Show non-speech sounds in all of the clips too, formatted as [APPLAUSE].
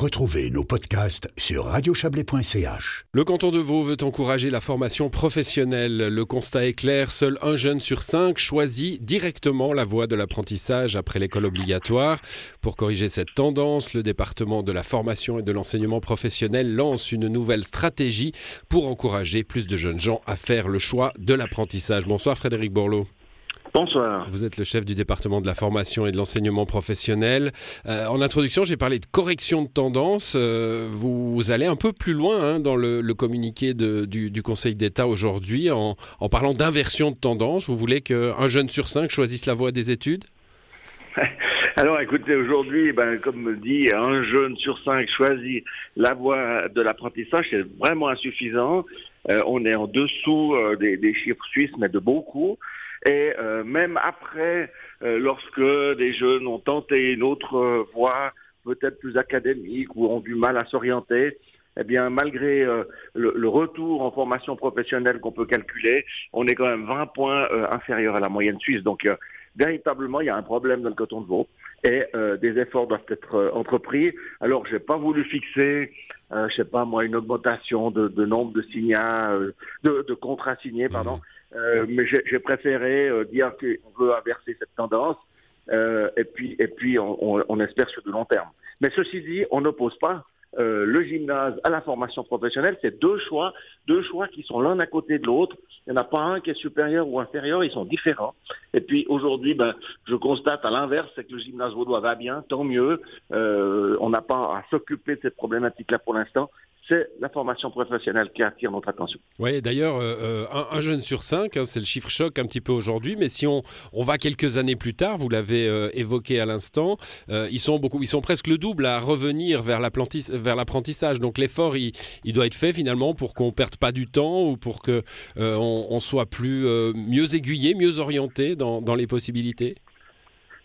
Retrouvez nos podcasts sur radiochablais.ch. Le canton de Vaud veut encourager la formation professionnelle. Le constat est clair, seul un jeune sur cinq choisit directement la voie de l'apprentissage après l'école obligatoire. Pour corriger cette tendance, le département de la formation et de l'enseignement professionnel lance une nouvelle stratégie pour encourager plus de jeunes gens à faire le choix de l'apprentissage. Bonsoir Frédéric Borloo. Bonsoir. Vous êtes le chef du département de la formation et de l'enseignement professionnel. Euh, en introduction, j'ai parlé de correction de tendance. Euh, vous, allez un peu plus loin hein, dans le, communiqué du, Conseil d'État aujourd'hui en, parlant d'inversion de tendance. Vous voulez qu'un jeune sur cinq choisisse la voie des études? [LAUGHS] Alors écoutez, aujourd'hui, ben, comme dit, un jeune sur cinq choisit la voie de l'apprentissage, c'est vraiment insuffisant. Euh, on est en dessous des, des, chiffres suisses, mais de beaucoup. Et euh, même après, euh, lorsque des jeunes ont tenté une autre euh, voie, peut-être plus académique, ou ont du mal à s'orienter, eh bien, malgré le, retour en formation professionnelle qu'on peut calculer, on est quand même 20 points inférieur à la moyenne suisse. Donc, véritablement, il y a un problème dans le canton de Vaud et des efforts doivent être entrepris. Alors, j'ai pas voulu fixer, je sais pas moi, une augmentation de, nombre de signats, de, contrats signés, pardon. Mmh. Euh, mais j'ai préféré euh, dire qu'on veut inverser cette tendance euh, et puis, et puis on, on, espère sur de long terme. Mais ceci dit, on n'oppose pas euh, le gymnase à la formation professionnelle, c'est deux choix, deux choix qui sont l'un à côté de l'autre. Il n'y en a pas un qui est supérieur ou inférieur, ils sont différents. Et puis aujourd'hui, ben, je constate à l'inverse, c'est que le gymnase vaudois va bien, tant mieux. Euh, on n'a pas à s'occuper de cette problématique-là pour l'instant c'est la formation professionnelle qui attire notre attention. Oui, d'ailleurs, euh, euh, un, jeune sur cinq, hein, c'est le chiffre choc un petit peu aujourd'hui, mais si on, on, va quelques années plus tard, vous l'avez euh, évoqué à l'instant, ils, sont beaucoup, ils sont presque le double à revenir vers l'apprentissage. Donc l'effort, il, il, doit être fait finalement pour qu'on ne perde pas du temps ou pour qu'on on soit plus, mieux aiguillé, mieux orienté dans, dans les possibilités?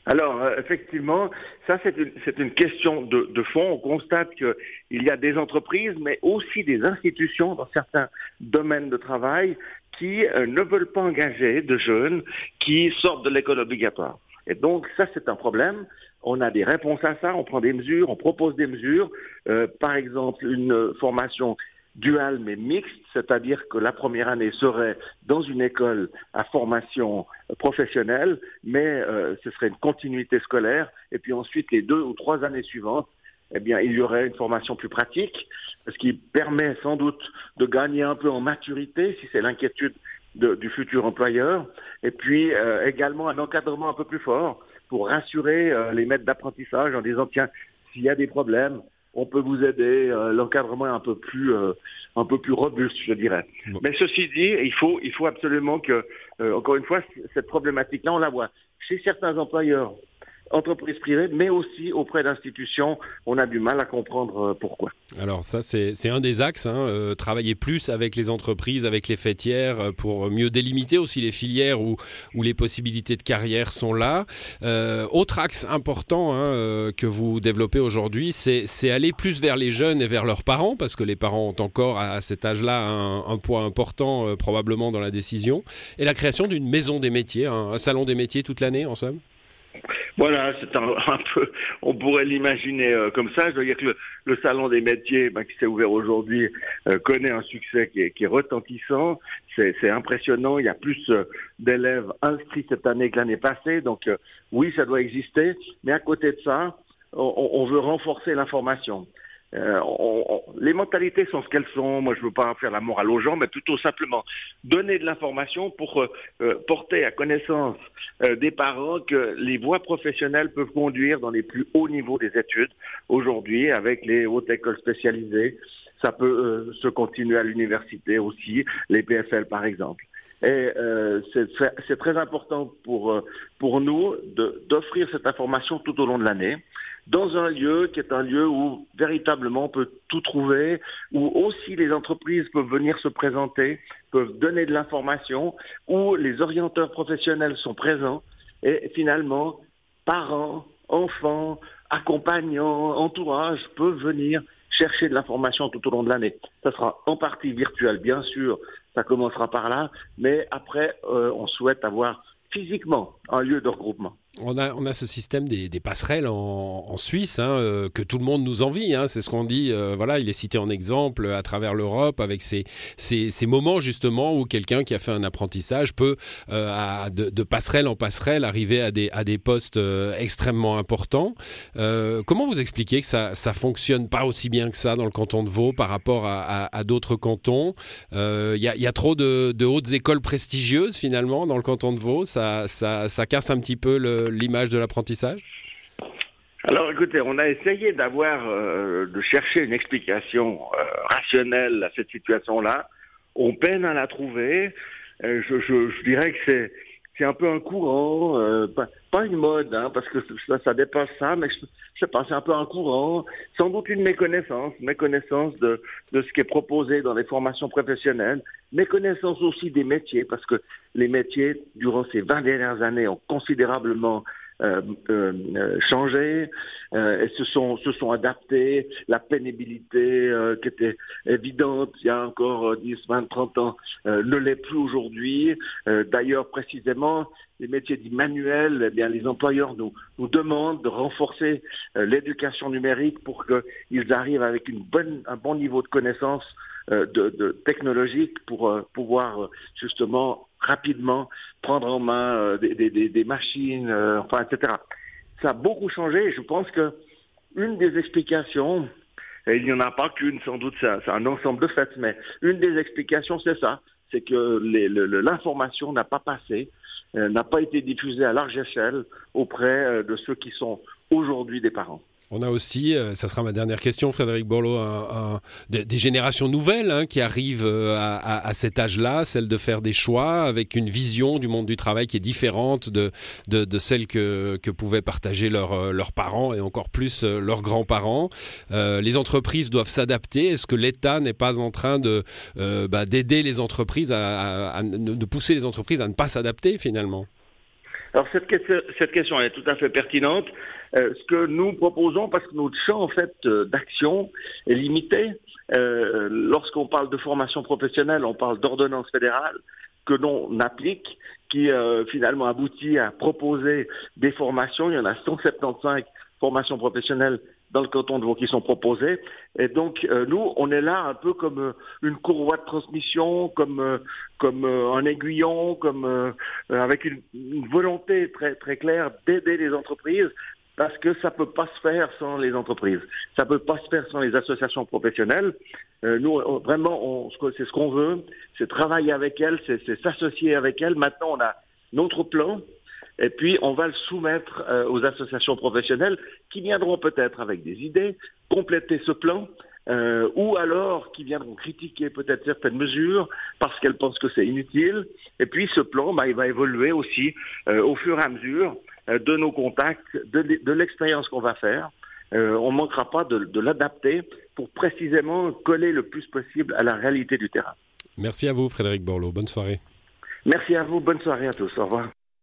Alors, euh, effectivement, ça c'est une, une, question de, fond. On constate qu'il y a des entreprises, mais aussi des institutions dans certains domaines de travail qui euh, ne veulent pas engager de jeunes qui sortent de l'école obligatoire. Et donc, ça c'est un problème. On a des réponses à ça, on prend des mesures, on propose des mesures. Euh, par exemple, une formation dual mais mixte, c'est-à-dire que la première année serait dans une école à formation professionnelle, mais euh, ce serait une continuité scolaire, et puis ensuite les deux ou trois années suivantes, eh bien, il y aurait une formation plus pratique, ce qui permet sans doute de gagner un peu en maturité, si c'est l'inquiétude du futur employeur, et puis euh, également un encadrement un peu plus fort pour rassurer euh, les maîtres d'apprentissage en disant, tiens, s'il y a des problèmes, on peut vous aider. Euh, l'encadrement est un peu plus euh, un peu plus robuste, je dirais. Mais ceci dit, il faut il faut absolument que euh, encore une fois cette problématique-là, on la voit chez certains employeurs entreprises privées, mais aussi auprès d'institutions. On a du mal à comprendre euh, pourquoi. Alors ça, c'est un des axes, hein, euh, travailler plus avec les entreprises, avec les fêtières, euh, pour mieux délimiter aussi les filières où, les possibilités de carrière sont là. autre axe important hein, que vous développez aujourd'hui, c'est aller plus vers les jeunes et vers leurs parents, parce que les parents ont encore à, cet âge-là un, poids important probablement dans la décision, et la création d'une maison des métiers, un salon des métiers toute l'année en somme? Voilà, c'est [LAUGHS] un, peu, on pourrait l'imaginer euh, comme ça. Je veux dire que le, salon des métiers, ben, qui s'est ouvert aujourd'hui, euh, connaît un succès qui est, retentissant. C'est impressionnant. Il y a plus euh, d'élèves inscrits cette année que l'année passée. Donc oui, ça doit exister. Mais à côté de ça, on veut renforcer l'information. Euh, les mentalités sont ce qu'elles sont. Moi, je ne veux pas faire la morale aux gens, mais plutôt simplement donner de l'information pour euh, euh, porter à connaissance des parents que les voies professionnelles peuvent conduire dans les plus hauts niveaux des études. Aujourd'hui, avec les hautes écoles spécialisées, ça peut se continuer à l'université aussi, les PFL par exemple. Et c'est très important pour, pour nous d'offrir cette information tout au long de l'année dans un lieu qui est un lieu où véritablement on peut tout trouver, où aussi les entreprises peuvent venir se présenter, peuvent donner de l'information, où les orienteurs professionnels sont présents et finalement parents, enfants, accompagnants, entourage peuvent venir chercher de l'information tout au long de l'année. Ça sera en partie virtuel, bien sûr, ça commencera par là, mais après, euh, on souhaite avoir physiquement un lieu de regroupement. On a, on a ce système des, passerelles en, Suisse hein, euh, que tout le monde nous envie. Hein, c'est ce qu'on dit. Euh, voilà, il est cité en exemple à travers l'Europe avec ces, ces, moments justement où quelqu'un qui a fait un apprentissage peut, euh, de, passerelle en passerelle, arriver à des, à des postes extrêmement importants. comment vous expliquez que ça, ça fonctionne pas aussi bien que ça dans le canton de Vaud par rapport à, d'autres cantons? Il y, y, a trop de, de, hautes écoles prestigieuses finalement dans le canton de Vaud. Ça, ça, ça casse un petit peu le l'image de l'apprentissage alors écoutez, on a essayé d'avoir, euh, de chercher une explication euh, rationnelle à cette situation-là. On peine à la trouver. Euh, je, dirais que c'est un peu un courant, une mode, hein, parce que ça, ça, dépasse ça, mais je, je sais pas, c'est un peu un courant, sans doute une méconnaissance, méconnaissance de, de ce qui est proposé dans les formations professionnelles, méconnaissance aussi des métiers, parce que les métiers, durant ces 20 dernières années, ont considérablement euh, euh, changé, euh, et se sont, se sont adaptés. La pénibilité qui était évidente il y a encore 10, 20, 30 ans ne l'est plus aujourd'hui. D'ailleurs, précisément, les métiers dits manuels, eh bien, les employeurs nous, nous demandent de renforcer l'éducation numérique pour qu'ils arrivent avec une bonne, un bon niveau de connaissance de, de technologique pour pouvoir justement rapidement prendre en main euh, des, machines, euh, enfin, etc. Ça a beaucoup changé et je pense que une des explications, et il n'y en a pas qu'une, sans doute, c'est un ensemble de faits, mais une des explications, c'est ça, c'est que l'information n'a pas passé, euh, n'a pas été diffusée à large échelle auprès de ceux qui sont aujourd'hui des parents. On a aussi, euh, ça sera ma dernière question, Frédéric Borloo, des, générations nouvelles hein, qui arrivent euh, à, cet âge-là, celle de faire des choix avec une vision du monde du travail qui est différente de, celle que, pouvaient partager euh, leurs parents et encore plus leurs grands-parents. les entreprises doivent s'adapter. Est-ce que l'État n'est pas en train bah, d'aider les entreprises à, de pousser les entreprises à ne pas s'adapter finalement? Alors cette question, est tout à fait pertinente. Euh, ce que nous proposons, parce que notre champ en fait euh, d'action est limité. Euh, lorsqu'on parle de formation professionnelle, on parle d'ordonnance fédérale que l'on applique, qui finalement aboutit à proposer des formations. Il y en a 175 formations professionnelles dans le canton de Vaud qui sont proposées. Et donc, euh, nous, on est là un peu comme euh, une courroie de transmission, comme, euh, comme un aiguillon, comme avec une, volonté très, très claire d'aider les entreprises parce que ça peut pas se faire sans les entreprises. Ça peut pas se faire sans les associations professionnelles. nous, vraiment, c'est ce qu'on veut, c'est travailler avec elles, c'est s'associer avec elles. Maintenant, on a notre plan, et puis, on va le soumettre euh, aux associations professionnelles qui viendront peut-être avec des idées, compléter ce plan, euh, ou alors qui viendront critiquer peut-être certaines mesures parce qu'elles pensent que c'est inutile. Et puis, ce plan, bah, il va évoluer aussi euh, au fur et à mesure de nos contacts, de, l'expérience qu'on va faire. on ne manquera pas de, de l'adapter pour précisément coller le plus possible à la réalité du terrain. Merci à vous, Frédéric Borloo. Bonne soirée. Merci à vous. Bonne soirée à tous. Au revoir.